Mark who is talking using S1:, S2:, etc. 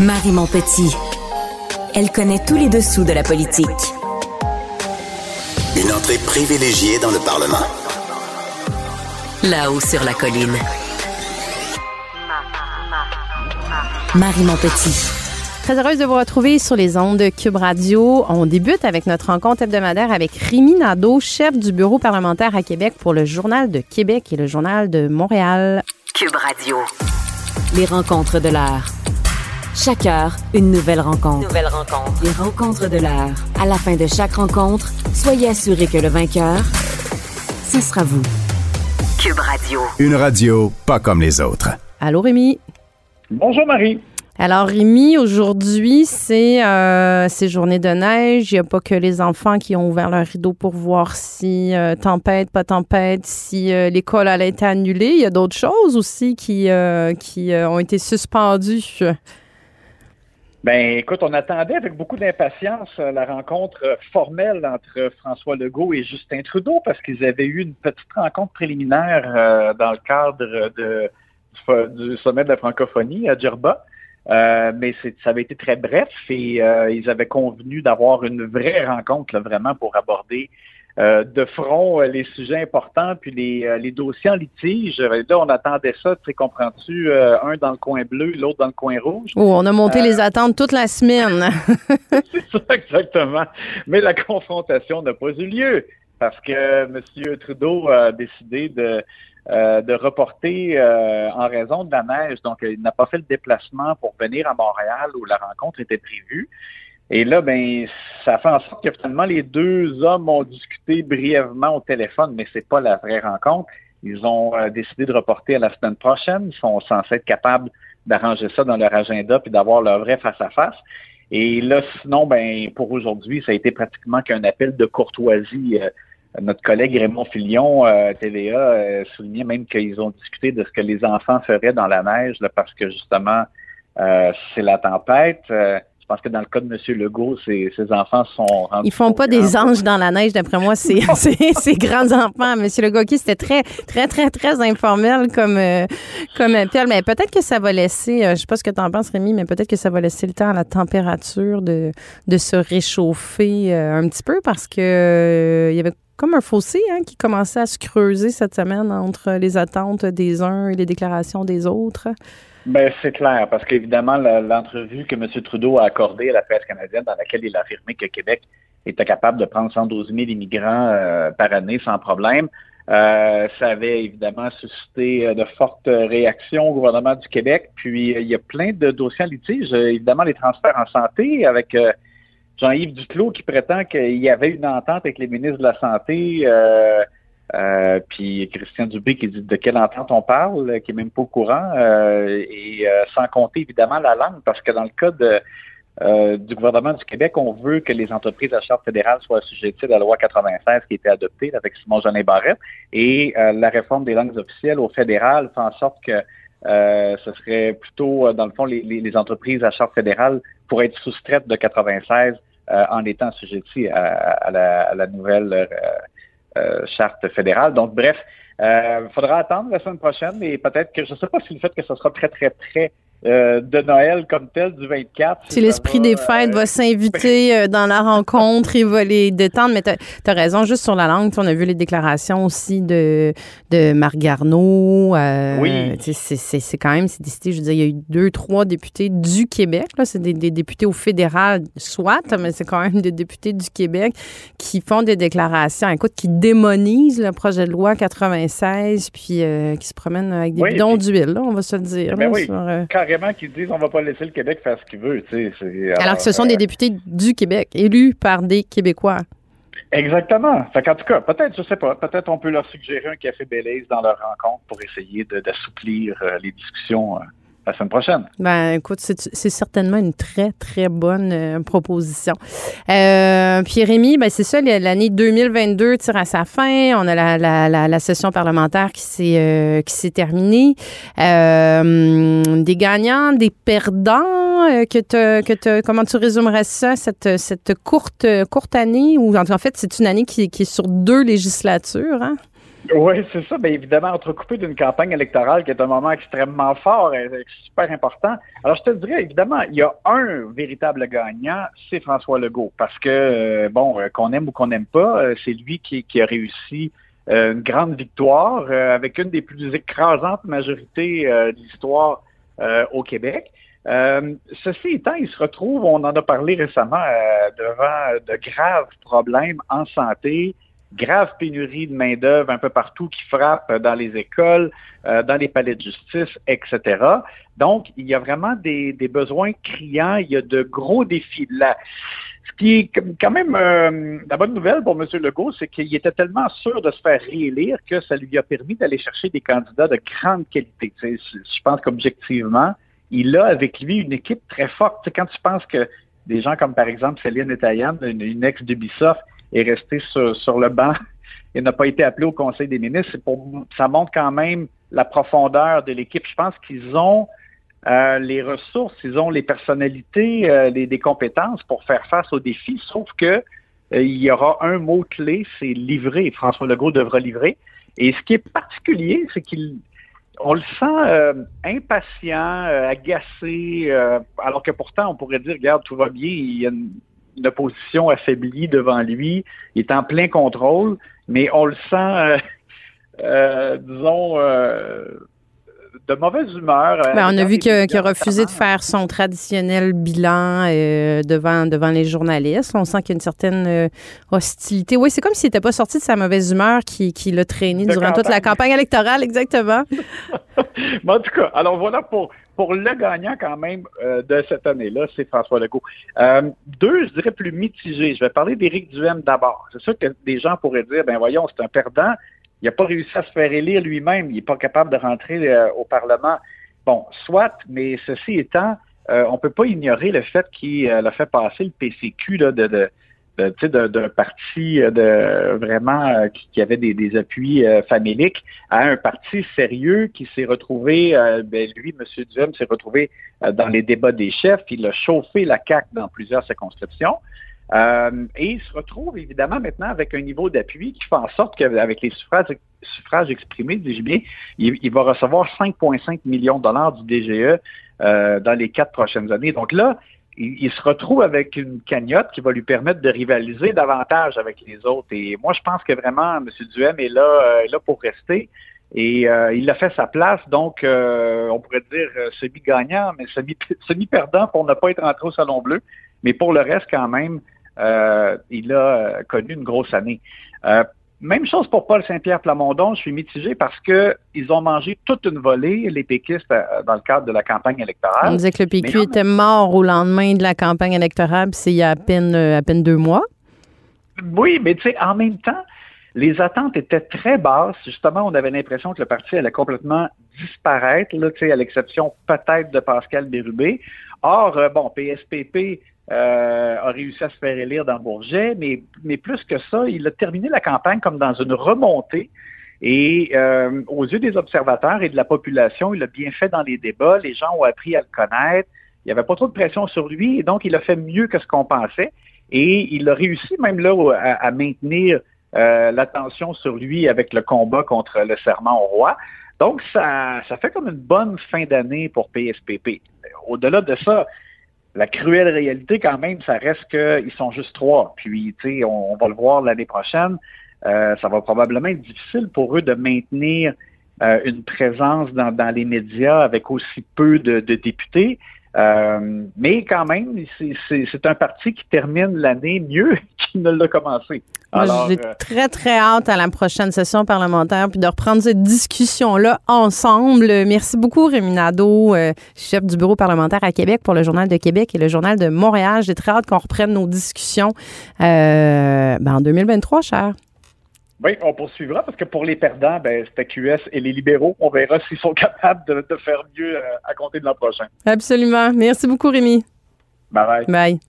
S1: Marie Montpetit. Elle connaît tous les dessous de la politique.
S2: Une entrée privilégiée dans le Parlement.
S1: Là-haut sur la colline. Marie Montpetit.
S3: Très heureuse de vous retrouver sur les ondes de Cube Radio. On débute avec notre rencontre hebdomadaire avec Rémi Nadeau, chef du bureau parlementaire à Québec pour le Journal de Québec et le Journal de Montréal.
S1: Cube Radio. Les rencontres de l'heure. Chaque heure, une nouvelle rencontre.
S4: Nouvelle rencontre.
S1: Les rencontres de l'heure. À la fin de chaque rencontre, soyez assurés que le vainqueur, ce sera vous.
S2: Cube Radio. Une radio pas comme les autres.
S3: Allô, Rémi?
S5: Bonjour, Marie.
S3: Alors, Rémi, aujourd'hui, c'est euh, journée de neige. Il n'y a pas que les enfants qui ont ouvert leur rideau pour voir si euh, tempête, pas tempête, si euh, l'école allait être annulée. Il y a d'autres choses aussi qui, euh, qui ont été suspendues.
S5: Ben, écoute, on attendait avec beaucoup d'impatience euh, la rencontre euh, formelle entre François Legault et Justin Trudeau parce qu'ils avaient eu une petite rencontre préliminaire euh, dans le cadre de, du sommet de la francophonie à Djerba. mais ça avait été très bref et ils avaient convenu d'avoir une vraie rencontre vraiment pour aborder euh, de front euh, les sujets importants puis les, euh, les dossiers en litige. Là, on attendait ça, tu comprends-tu, un dans le coin bleu, l'autre dans le coin rouge?
S3: Oh, on a monté les attentes toute la semaine.
S5: C'est ça, exactement. Mais la confrontation n'a pas eu lieu parce que M. Trudeau a décidé de, de reporter en raison de la neige. Donc, il n'a pas fait le déplacement pour venir à Montréal où la rencontre était prévue. Et là, ben, ça fait en sorte que finalement, les deux hommes ont discuté brièvement au téléphone, mais c'est pas la vraie rencontre. Ils ont euh, décidé de reporter à la semaine prochaine. Ils sont censés être capables d'arranger ça dans leur agenda puis d'avoir leur vrai face-à-face. Et là, sinon, ben, pour aujourd'hui, ça a été pratiquement qu'un appel de courtoisie. Euh, notre collègue Raymond Filion, euh, TVA, soulignait même qu'ils ont discuté de ce que les enfants feraient dans la neige parce que justement, c'est la tempête. Je pense que dans le cas de M. Legault, ses, enfants sont
S3: Ils font pas des anges dans la neige, d'après moi, c'est ses grands-enfants. M. Legault, c'était très, très, très, très informel comme, euh, comme appel. Mais peut-être que ça va laisser, euh, je sais pas ce que tu en penses, Rémi, mais peut-être que ça va laisser le temps à la température de, de se réchauffer euh, un petit peu parce que il y avait comme un fossé hein, qui commençait à se creuser cette semaine entre les attentes des uns et les déclarations des autres.
S5: Ben, c'est clair, parce qu'évidemment, l'entrevue que M. Trudeau a accordée à la presse canadienne, dans laquelle il a affirmé que Québec était capable de prendre 112 000 immigrants euh, par année sans problème, euh, ça avait évidemment suscité euh, de fortes réactions au gouvernement du Québec. Puis il y a plein de dossiers en litige, évidemment les transferts en santé avec Jean-Yves Duclos qui prétend qu'il y avait une entente avec les ministres de la Santé. Euh, puis Christian Dubé qui dit de quelle entente on parle, qui est même pas au courant, euh, et euh, sans compter évidemment la langue, parce que dans le cas de, du gouvernement du Québec, on veut que les entreprises à charte fédérale soient assujetties à la loi 96 qui a été adoptée avec Simon Jeanin Barrette, et la réforme des langues officielles au fédéral fait en sorte que ce serait plutôt, dans le fond, les, les, entreprises à charte fédérale pourraient être soustraites de 96 en étant assujetties à, à, la, à la, nouvelle euh, charte fédérale. Donc, bref, il euh, faudra attendre la semaine prochaine, mais peut-être que je ne sais pas si le fait que ce sera très, très près euh, de Noël comme tel du 24.
S3: Si, l'esprit des fêtes va s'inviter dans la rencontre, il va les détendre. Mais tu as, raison, juste sur la langue, on a vu les déclarations aussi de, de Marc Garneau. oui. C'est quand même, c'est décidé, je veux dire, il y a eu deux, trois députés du Québec. C'est des, des, députés au fédéral, soit, mais c'est quand même des députés du Québec qui font des déclarations, écoute, qui démonisent le projet de loi 96 puis qui se promènent avec des bidons d'huile, on va se le dire.
S5: Ben oui, carrément qui disent on va pas laisser le Québec faire ce qu'il veut.
S3: Alors, alors, que ce sont des euh, députés du Québec, élus par des Québécois.
S5: Exactement. Fait en tout cas, peut-être, je sais pas, peut-être on peut leur suggérer un café Belize dans leur rencontre pour essayer d'assouplir euh, les discussions. Euh, la semaine prochaine.
S3: Ben, écoute, c'est certainement une très, très bonne euh, proposition. Euh, puis Rémi, ben, c'est ça, l'année 2022 tire à sa fin. On a la, la, la, session parlementaire qui s'est euh, qui s'est terminée. Euh, des gagnants, des perdants. que te, que te, comment tu résumerais ça, cette, cette courte, courte année? Ou en fait, c'est une année qui, qui est sur deux législatures, hein?
S5: Oui, c'est ça. Bien évidemment, entrecoupé d'une campagne électorale qui est un moment extrêmement fort et super important. Alors, je te dirais, évidemment, il y a un véritable gagnant, c'est François Legault. Parce que, euh, bon, euh, qu'on aime ou qu'on n'aime pas, euh, c'est lui qui, qui, a réussi une grande victoire avec une des plus écrasantes majorités de l'histoire au Québec. ceci étant, il se retrouve, on en a parlé récemment, devant de graves problèmes en santé, grave pénurie de main-d'œuvre un peu partout qui frappe dans les écoles, euh, dans les palais de justice, etc. Donc, il y a vraiment des, besoins criants, il y a de gros défis là. Ce qui est quand même euh, la bonne nouvelle pour M. Legault, c'est qu'il était tellement sûr de se faire réélire que ça lui a permis d'aller chercher des candidats de grande qualité. je pense qu'objectivement, il a avec lui une équipe très forte. quand tu penses que des gens comme par exemple Céline Etayan, une, une ex d'Ubisoft, est resté sur, le banc et n'a pas été appelé au Conseil des ministres. Ça montre quand même la profondeur de l'équipe. Je pense qu'ils ont euh, les ressources, ils ont les personnalités, euh, les, des compétences pour faire face aux défis, sauf que euh, il y aura un mot clé, c'est livrer. François Legault devra livrer. Et ce qui est particulier, c'est qu'il on le sent impatient, agacé, alors que pourtant on pourrait dire, regarde, tout va bien, il y a une, une opposition affaiblie devant lui. Il est en plein contrôle, mais on le sent, euh, euh, disons, euh, de mauvaise humeur.
S3: Ben, on a vu qu'il a, refusé de faire son traditionnel bilan devant, devant les journalistes. On sent qu'il y a une certaine hostilité. Oui, c'est comme s'il n'était pas sorti de sa mauvaise humeur qui, qui l'a traîné durant toute la campagne électorale, exactement.
S5: en tout cas, alors voilà pour, pour le gagnant quand même euh, de cette année-là, c'est François Legault. Euh, deux, je dirais plus mitigés. Je vais parler d'Éric Duhem d'abord. C'est sûr que des gens pourraient dire, ben voyons, c'est un perdant. Il n'a pas réussi à se faire élire lui-même. Il n'est pas capable de rentrer euh, au Parlement. Bon, soit, mais ceci étant, on ne peut pas ignorer le fait qu'il a fait passer le PCQ là, de d'un parti euh, de vraiment euh, qui, avait des, appuis euh, faméliques à un parti sérieux qui s'est retrouvé, ben, lui, M. Duhem, s'est retrouvé dans les débats des chefs, il a chauffé la CAQ dans plusieurs circonscriptions. Et il se retrouve évidemment maintenant avec un niveau d'appui qui fait en sorte qu'avec les suffrages, exprimés, dis-je bien, il, va recevoir 5,5 millions de dollars du DGE dans les quatre prochaines années. Donc là, il, se retrouve avec une cagnotte qui va lui permettre de rivaliser davantage avec les autres. Et moi, je pense que vraiment, M. Duhem est là, euh, là pour rester. Et euh, il a fait sa place, donc euh, on pourrait dire semi-gagnant, mais semi-perdant pour ne pas être rentré au Salon Bleu. Mais pour le reste, quand même, il a connu une grosse année. Même chose pour Paul Saint-Pierre Plamondon, je suis mitigé parce que ils ont mangé toute une volée, les péquistes, euh, dans le cadre de la campagne électorale.
S3: On disait que le PQ était mort au lendemain de la campagne électorale, c'est il y a à peine, euh, à peine deux mois.
S5: Oui, mais tu sais, en même temps, les attentes étaient très basses. Justement, on avait l'impression que le parti allait complètement disparaître, là, à l'exception peut-être de Pascal Bérubé. Or, euh, bon, PSPP euh, a réussi à se faire élire dans Bourget, mais, plus que ça, il a terminé la campagne comme dans une remontée. Et euh, aux yeux des observateurs et de la population, il a bien fait dans les débats. Les gens ont appris à le connaître. Il n'y avait pas trop de pression sur lui, et donc il a fait mieux que ce qu'on pensait. Et il a réussi même là à, maintenir euh, l'attention sur lui avec le combat contre le serment au roi. Donc, ça, ça fait comme une bonne fin d'année pour PSPP. Au-delà de ça, la cruelle réalité, quand même, ça reste qu'ils sont juste trois. Puis, tu sais, on, va le voir l'année prochaine. Euh, ça va probablement être difficile pour eux de maintenir euh, une présence dans, les médias avec aussi peu de députés. Euh, mais quand même, c'est un parti qui termine l'année mieux qu'il ne l'a commencé.
S3: J'ai euh, très, très hâte à la prochaine session parlementaire puis de reprendre cette discussion-là ensemble. Merci beaucoup, Rémi Nadeau, euh, chef du bureau parlementaire à Québec pour le Journal de Québec et le Journal de Montréal. J'ai très hâte qu'on reprenne nos discussions ben, en 2023, cher.
S5: Oui, on poursuivra parce que pour les perdants, ben, c'était QS et les libéraux. On verra s'ils sont capables de, de faire mieux euh, à compter de l'an prochain.
S3: Absolument. Merci beaucoup, Rémi.
S5: Bye bye.
S3: Bye.